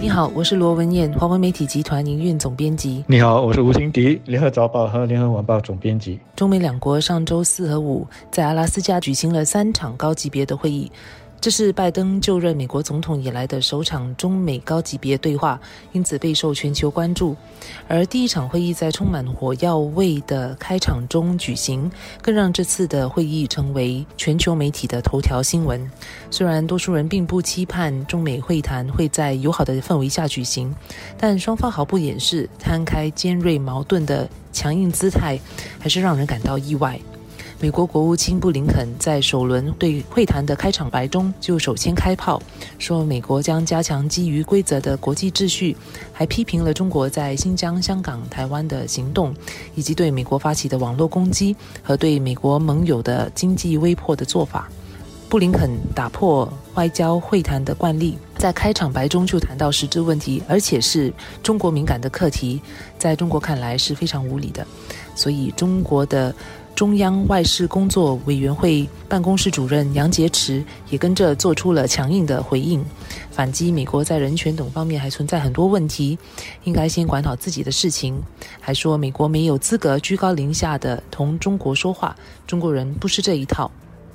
你好，我是罗文燕，华文媒体集团营运总编辑。你好，我是吴兴迪，联合早报和联合晚报总编辑。中美两国上周四和五在阿拉斯加举行了三场高级别的会议。这是拜登就任美国总统以来的首场中美高级别对话，因此备受全球关注。而第一场会议在充满火药味的开场中举行，更让这次的会议成为全球媒体的头条新闻。虽然多数人并不期盼中美会谈会在友好的氛围下举行，但双方毫不掩饰摊开尖锐矛盾的强硬姿态，还是让人感到意外。美国国务卿布林肯在首轮对会谈的开场白中就首先开炮，说美国将加强基于规则的国际秩序，还批评了中国在新疆、香港、台湾的行动，以及对美国发起的网络攻击和对美国盟友的经济威迫的做法。布林肯打破外交会谈的惯例，在开场白中就谈到实质问题，而且是中国敏感的课题，在中国看来是非常无理的，所以中国的。中央外事工作委员会办公室主任杨洁篪也跟着做出了强硬的回应，反击美国在人权等方面还存在很多问题，应该先管好自己的事情。还说美国没有资格居高临下的同中国说话，中国人不吃这一套。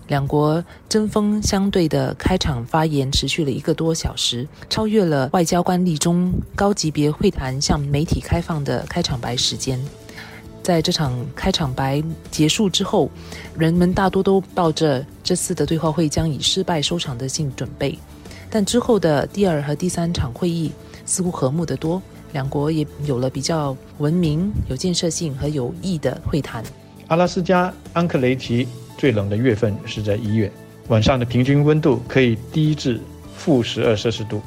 两国针锋相对的开场发言持续了一个多小时，超越了外交官例中高级别会谈向媒体开放的开场白时间。在这场开场白结束之后，人们大多都抱着这次的对话会将以失败收场的心准备。但之后的第二和第三场会议似乎和睦得多，两国也有了比较文明、有建设性和有益的会谈。阿拉斯加安克雷奇最冷的月份是在一月，晚上的平均温度可以低至负十二摄氏度；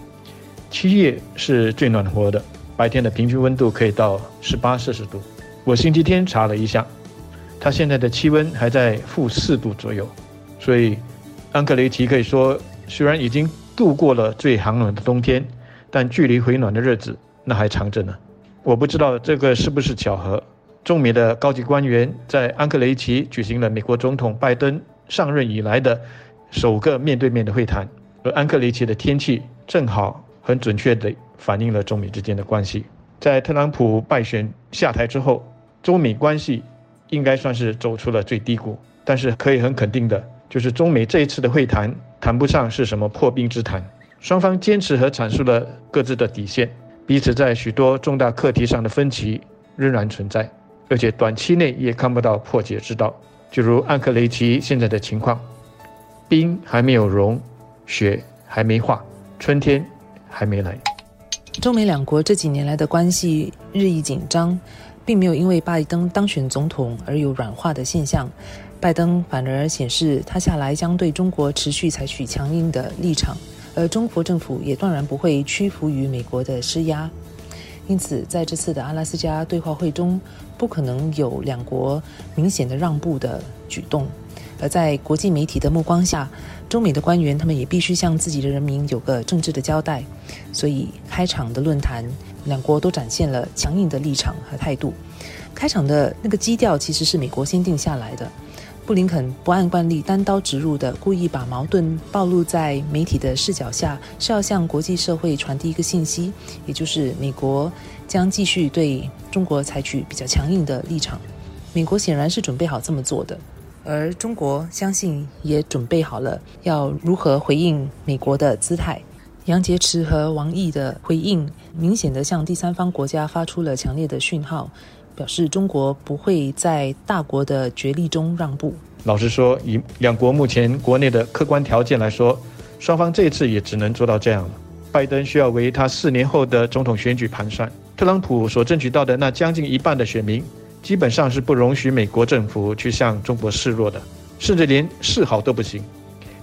七月是最暖和的，白天的平均温度可以到十八摄氏度。我星期天查了一下，它现在的气温还在负四度左右，所以安克雷奇可以说虽然已经度过了最寒冷的冬天，但距离回暖的日子那还长着呢。我不知道这个是不是巧合，中美的高级官员在安克雷奇举行了美国总统拜登上任以来的首个面对面的会谈，而安克雷奇的天气正好很准确地反映了中美之间的关系。在特朗普败选下台之后。中美关系应该算是走出了最低谷，但是可以很肯定的，就是中美这一次的会谈谈不上是什么破冰之谈，双方坚持和阐述了各自的底线，彼此在许多重大课题上的分歧仍然存在，而且短期内也看不到破解之道。就如安克雷奇现在的情况，冰还没有融，雪还没化，春天还没来。中美两国这几年来的关系日益紧张。并没有因为拜登当选总统而有软化的现象，拜登反而显示他下来将对中国持续采取强硬的立场，而中国政府也断然不会屈服于美国的施压。因此，在这次的阿拉斯加对话会中，不可能有两国明显的让步的举动。而在国际媒体的目光下，中美的官员他们也必须向自己的人民有个政治的交代。所以，开场的论坛，两国都展现了强硬的立场和态度。开场的那个基调其实是美国先定下来的。布林肯不按惯例单刀直入的，故意把矛盾暴露在媒体的视角下，是要向国际社会传递一个信息，也就是美国将继续对中国采取比较强硬的立场。美国显然是准备好这么做的。而中国相信也准备好了要如何回应美国的姿态。杨洁篪和王毅的回应明显的向第三方国家发出了强烈的讯号，表示中国不会在大国的角力中让步。老实说，以两国目前国内的客观条件来说，双方这次也只能做到这样了。拜登需要为他四年后的总统选举盘算，特朗普所争取到的那将近一半的选民。基本上是不容许美国政府去向中国示弱的，甚至连示好都不行。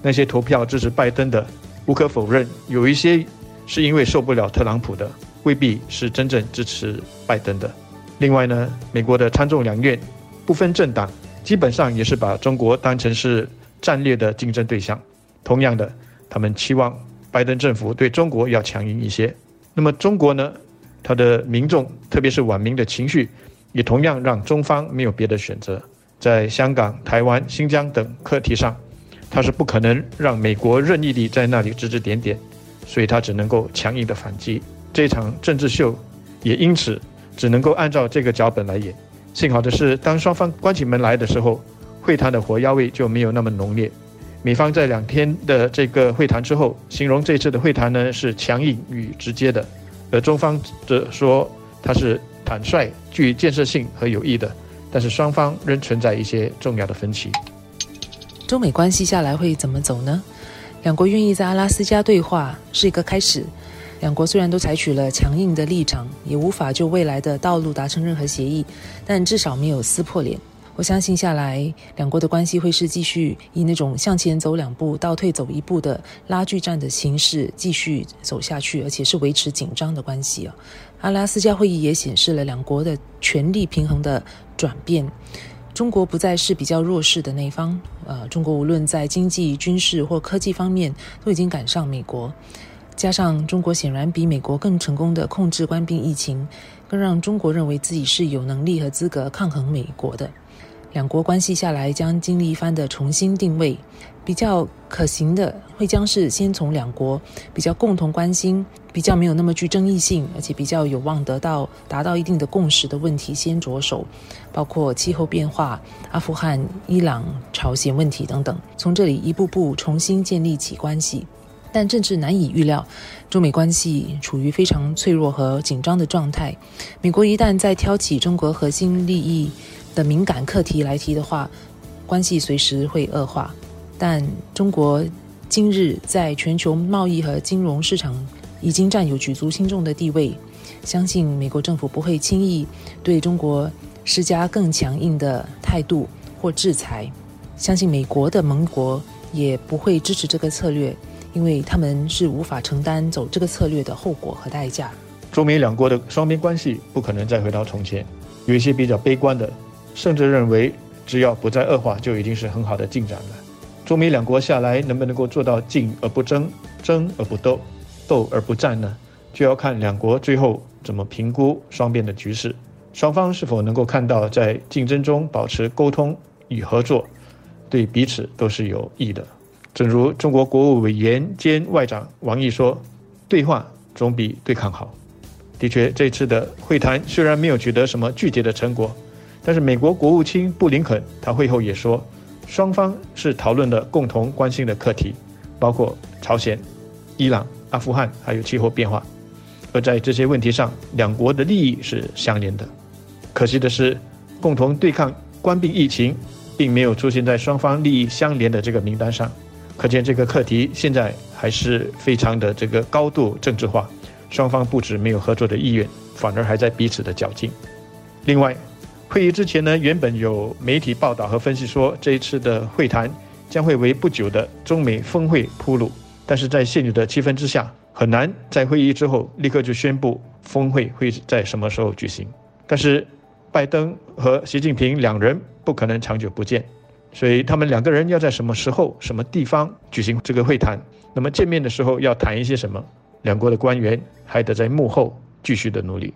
那些投票支持拜登的，无可否认，有一些是因为受不了特朗普的，未必是真正支持拜登的。另外呢，美国的参众两院不分政党，基本上也是把中国当成是战略的竞争对象。同样的，他们期望拜登政府对中国要强硬一些。那么中国呢，他的民众，特别是网民的情绪。也同样让中方没有别的选择，在香港、台湾、新疆等课题上，他是不可能让美国任意地在那里指指点点，所以他只能够强硬的反击。这场政治秀也因此只能够按照这个脚本来演。幸好的是，当双方关起门来的时候，会谈的火药味就没有那么浓烈。美方在两天的这个会谈之后，形容这次的会谈呢是强硬与直接的，而中方则说它是坦率、具建设性和有益的。但是双方仍存在一些重要的分歧。中美关系下来会怎么走呢？两国愿意在阿拉斯加对话是一个开始。两国虽然都采取了强硬的立场，也无法就未来的道路达成任何协议，但至少没有撕破脸。我相信下来，两国的关系会是继续以那种向前走两步、倒退走一步的拉锯战的形式继续走下去，而且是维持紧张的关系啊。阿拉斯加会议也显示了两国的权力平衡的转变，中国不再是比较弱势的那一方。呃，中国无论在经济、军事或科技方面都已经赶上美国，加上中国显然比美国更成功的控制官兵疫情，更让中国认为自己是有能力和资格抗衡美国的。两国关系下来将经历一番的重新定位，比较可行的会将是先从两国比较共同关心、比较没有那么具争议性，而且比较有望得到达到一定的共识的问题先着手，包括气候变化、阿富汗、伊朗、朝鲜问题等等，从这里一步步重新建立起关系。但政治难以预料，中美关系处于非常脆弱和紧张的状态。美国一旦再挑起中国核心利益，的敏感课题来提的话，关系随时会恶化。但中国今日在全球贸易和金融市场已经占有举足轻重的地位，相信美国政府不会轻易对中国施加更强硬的态度或制裁。相信美国的盟国也不会支持这个策略，因为他们是无法承担走这个策略的后果和代价。中美两国的双边关系不可能再回到从前，有一些比较悲观的。甚至认为，只要不再恶化，就已经是很好的进展了。中美两国下来能不能够做到静而不争，争而不斗，斗而不战呢？就要看两国最后怎么评估双边的局势，双方是否能够看到在竞争中保持沟通与合作，对彼此都是有益的。正如中国国务委员兼外长王毅说：“对话总比对抗好。”的确，这次的会谈虽然没有取得什么具体的成果。但是美国国务卿布林肯他会后也说，双方是讨论了共同关心的课题，包括朝鲜、伊朗、阿富汗，还有气候变化。而在这些问题上，两国的利益是相连的。可惜的是，共同对抗冠病疫情，并没有出现在双方利益相连的这个名单上。可见这个课题现在还是非常的这个高度政治化，双方不止没有合作的意愿，反而还在彼此的较劲。另外。会议之前呢，原本有媒体报道和分析说，这一次的会谈将会为不久的中美峰会铺路。但是在现有的气氛之下，很难在会议之后立刻就宣布峰会会在什么时候举行。但是，拜登和习近平两人不可能长久不见，所以他们两个人要在什么时候、什么地方举行这个会谈？那么见面的时候要谈一些什么？两国的官员还得在幕后继续的努力。